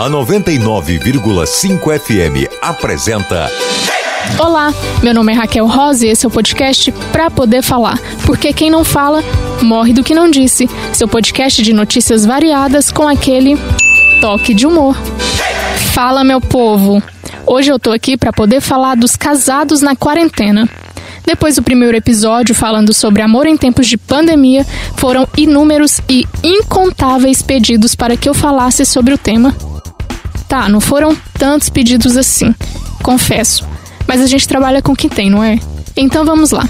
A 99,5 FM apresenta. Olá, meu nome é Raquel Rosa e esse é o podcast Pra Poder Falar. Porque quem não fala, morre do que não disse. Seu podcast de notícias variadas com aquele toque de humor. Fala, meu povo! Hoje eu tô aqui para poder falar dos casados na quarentena. Depois do primeiro episódio falando sobre amor em tempos de pandemia, foram inúmeros e incontáveis pedidos para que eu falasse sobre o tema. Tá, não foram tantos pedidos assim, confesso. Mas a gente trabalha com o que tem, não é? Então vamos lá.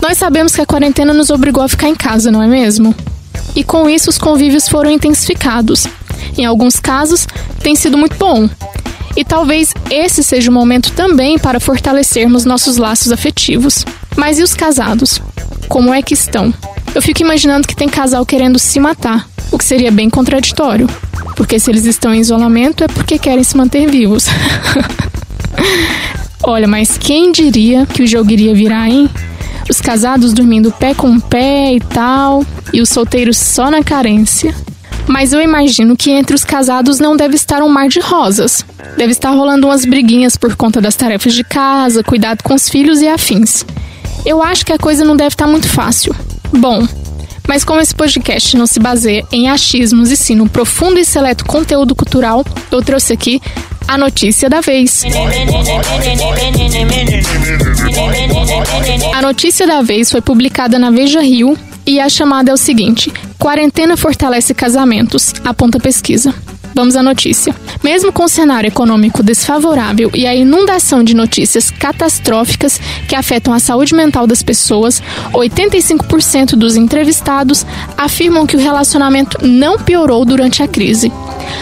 Nós sabemos que a quarentena nos obrigou a ficar em casa, não é mesmo? E com isso os convívios foram intensificados. Em alguns casos, tem sido muito bom, e talvez esse seja o momento também para fortalecermos nossos laços afetivos. Mas e os casados? Como é que estão? Eu fico imaginando que tem casal querendo se matar, o que seria bem contraditório. Porque se eles estão em isolamento é porque querem se manter vivos. Olha, mas quem diria que o jogo iria virar, hein? Os casados dormindo pé com pé e tal, e os solteiros só na carência. Mas eu imagino que entre os casados não deve estar um mar de rosas. Deve estar rolando umas briguinhas por conta das tarefas de casa, cuidado com os filhos e afins. Eu acho que a coisa não deve estar muito fácil. Bom, mas como esse podcast não se baseia em achismos e sim no profundo e seleto conteúdo cultural, eu trouxe aqui a notícia da vez. A notícia da vez foi publicada na Veja Rio e a chamada é o seguinte: Quarentena fortalece casamentos, aponta pesquisa. Vamos à notícia. Mesmo com o cenário econômico desfavorável e a inundação de notícias catastróficas que afetam a saúde mental das pessoas, 85% dos entrevistados afirmam que o relacionamento não piorou durante a crise.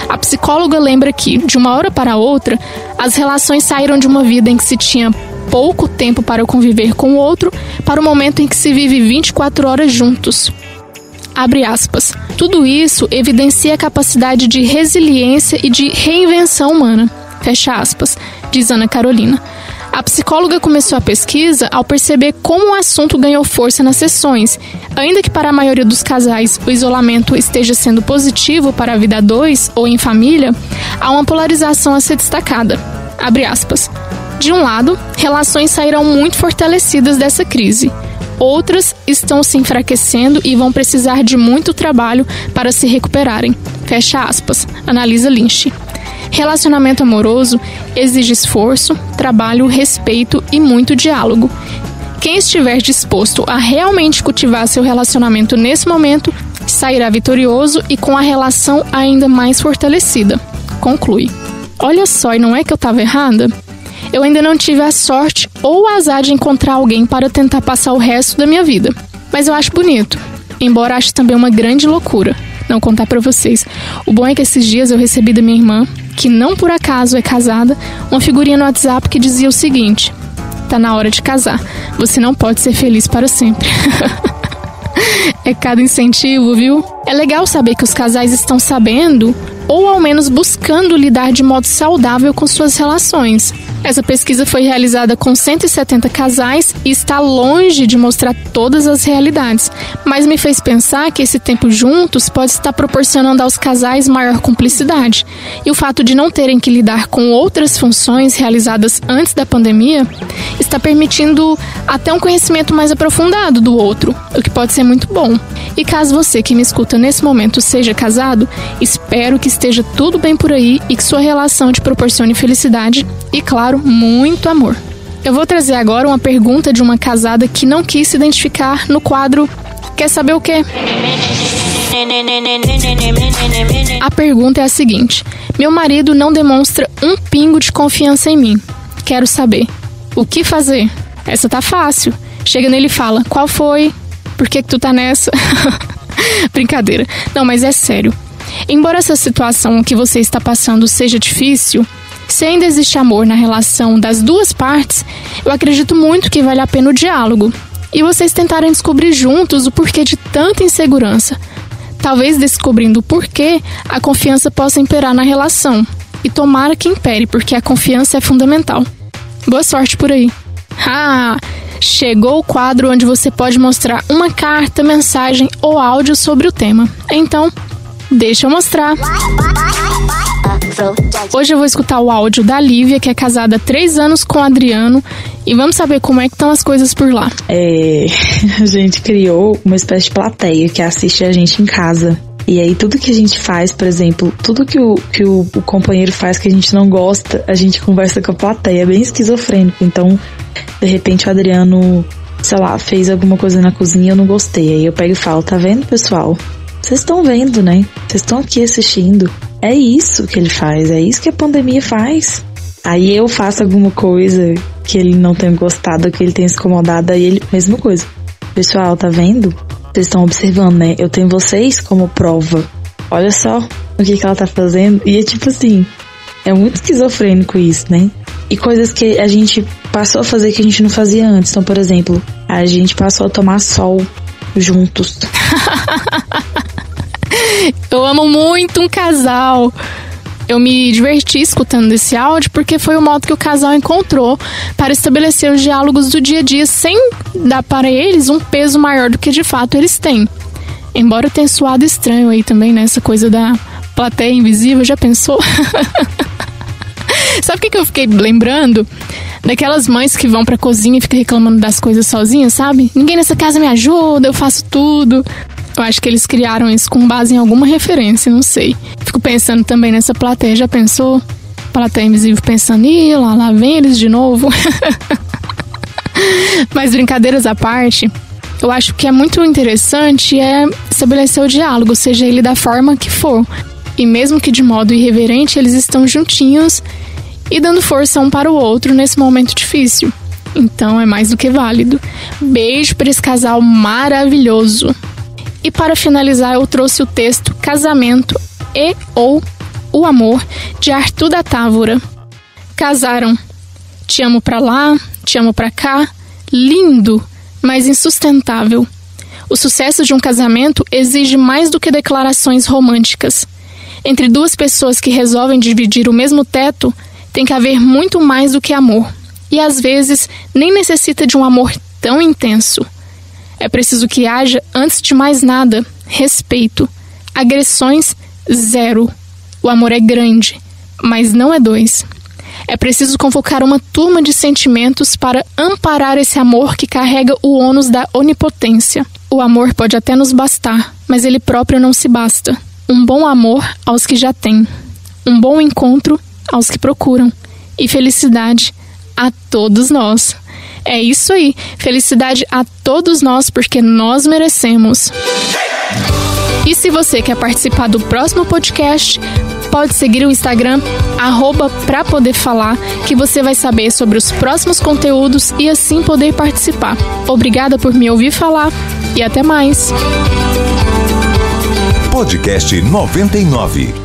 A psicóloga lembra que, de uma hora para outra, as relações saíram de uma vida em que se tinha pouco tempo para conviver com o outro para o momento em que se vive 24 horas juntos. Abre aspas. Tudo isso evidencia a capacidade de resiliência e de reinvenção humana. Fecha aspas, diz Ana Carolina. A psicóloga começou a pesquisa ao perceber como o assunto ganhou força nas sessões. Ainda que para a maioria dos casais o isolamento esteja sendo positivo para a vida a dois ou em família, há uma polarização a ser destacada. Abre aspas. De um lado, relações sairão muito fortalecidas dessa crise. Outras estão se enfraquecendo e vão precisar de muito trabalho para se recuperarem. Fecha aspas. Analisa Lynch. Relacionamento amoroso exige esforço, trabalho, respeito e muito diálogo. Quem estiver disposto a realmente cultivar seu relacionamento nesse momento sairá vitorioso e com a relação ainda mais fortalecida. Conclui. Olha só, e não é que eu estava errada? Eu ainda não tive a sorte ou o azar de encontrar alguém para tentar passar o resto da minha vida. Mas eu acho bonito, embora ache também uma grande loucura não contar para vocês. O bom é que esses dias eu recebi da minha irmã, que não por acaso é casada, uma figurinha no WhatsApp que dizia o seguinte: Tá na hora de casar. Você não pode ser feliz para sempre. é cada incentivo, viu? É legal saber que os casais estão sabendo ou ao menos buscando lidar de modo saudável com suas relações. Essa pesquisa foi realizada com 170 casais e está longe de mostrar todas as realidades, mas me fez pensar que esse tempo juntos pode estar proporcionando aos casais maior cumplicidade. E o fato de não terem que lidar com outras funções realizadas antes da pandemia está permitindo até um conhecimento mais aprofundado do outro, o que pode ser muito bom. E caso você que me escuta nesse momento seja casado, espero que esteja tudo bem por aí e que sua relação te proporcione felicidade e, claro, muito amor. Eu vou trazer agora uma pergunta de uma casada que não quis se identificar no quadro Quer saber o quê? A pergunta é a seguinte: Meu marido não demonstra um pingo de confiança em mim. Quero saber. O que fazer? Essa tá fácil. Chega nele e fala: Qual foi? Por que, que tu tá nessa? Brincadeira. Não, mas é sério. Embora essa situação que você está passando seja difícil, se ainda existe amor na relação das duas partes, eu acredito muito que vale a pena o diálogo e vocês tentarem descobrir juntos o porquê de tanta insegurança. Talvez descobrindo o porquê, a confiança possa imperar na relação. E tomara que impere, porque a confiança é fundamental. Boa sorte por aí. Ah, chegou o quadro onde você pode mostrar uma carta, mensagem ou áudio sobre o tema. Então, deixa eu mostrar. Hoje eu vou escutar o áudio da Lívia, que é casada há três anos com o Adriano, e vamos saber como é que estão as coisas por lá. É, a gente criou uma espécie de plateia que assiste a gente em casa. E aí tudo que a gente faz, por exemplo, tudo que o, que o, o companheiro faz que a gente não gosta, a gente conversa com a plateia. É bem esquizofrênico. Então, de repente o Adriano, sei lá, fez alguma coisa na cozinha eu não gostei. Aí eu pego e falo, tá vendo, pessoal? Vocês estão vendo, né? Vocês estão aqui assistindo. É isso que ele faz, é isso que a pandemia faz. Aí eu faço alguma coisa que ele não tenha gostado, que ele tenha se incomodado, aí ele, mesma coisa. Pessoal, tá vendo? Vocês estão observando, né? Eu tenho vocês como prova. Olha só o que, que ela tá fazendo. E é tipo assim, é muito esquizofrênico isso, né? E coisas que a gente passou a fazer que a gente não fazia antes. Então, por exemplo, a gente passou a tomar sol juntos. Eu amo muito um casal eu me diverti escutando esse áudio porque foi o modo que o casal encontrou para estabelecer os diálogos do dia a dia sem dar para eles um peso maior do que de fato eles têm. Embora tenha suado estranho aí também, né? Essa coisa da plateia invisível, já pensou? Sabe o que, que eu fiquei lembrando? Daquelas mães que vão pra cozinha e ficam reclamando das coisas sozinhas, sabe? Ninguém nessa casa me ajuda, eu faço tudo. Eu acho que eles criaram isso com base em alguma referência, não sei. Fico pensando também nessa plateia. Já pensou? Plateia invisível pensando, ih, lá, lá vem eles de novo. Mas brincadeiras à parte, eu acho que é muito interessante é estabelecer o diálogo, seja ele da forma que for. E mesmo que de modo irreverente, eles estão juntinhos e dando força um para o outro nesse momento difícil. Então é mais do que válido. Beijo para esse casal maravilhoso. E para finalizar, eu trouxe o texto Casamento e ou O Amor de Arthur da Távora. Casaram. Te amo pra lá, te amo pra cá. Lindo, mas insustentável. O sucesso de um casamento exige mais do que declarações românticas. Entre duas pessoas que resolvem dividir o mesmo teto, tem que haver muito mais do que amor. E às vezes nem necessita de um amor tão intenso. É preciso que haja, antes de mais nada, respeito. Agressões, zero. O amor é grande, mas não é dois. É preciso convocar uma turma de sentimentos para amparar esse amor que carrega o ônus da onipotência. O amor pode até nos bastar, mas ele próprio não se basta. Um bom amor aos que já têm. Um bom encontro aos que procuram. E felicidade a todos nós. É isso aí. Felicidade a todos nós, porque nós merecemos. E se você quer participar do próximo podcast, pode seguir o Instagram, arroba pra poder falar, que você vai saber sobre os próximos conteúdos e assim poder participar. Obrigada por me ouvir falar e até mais. Podcast 99.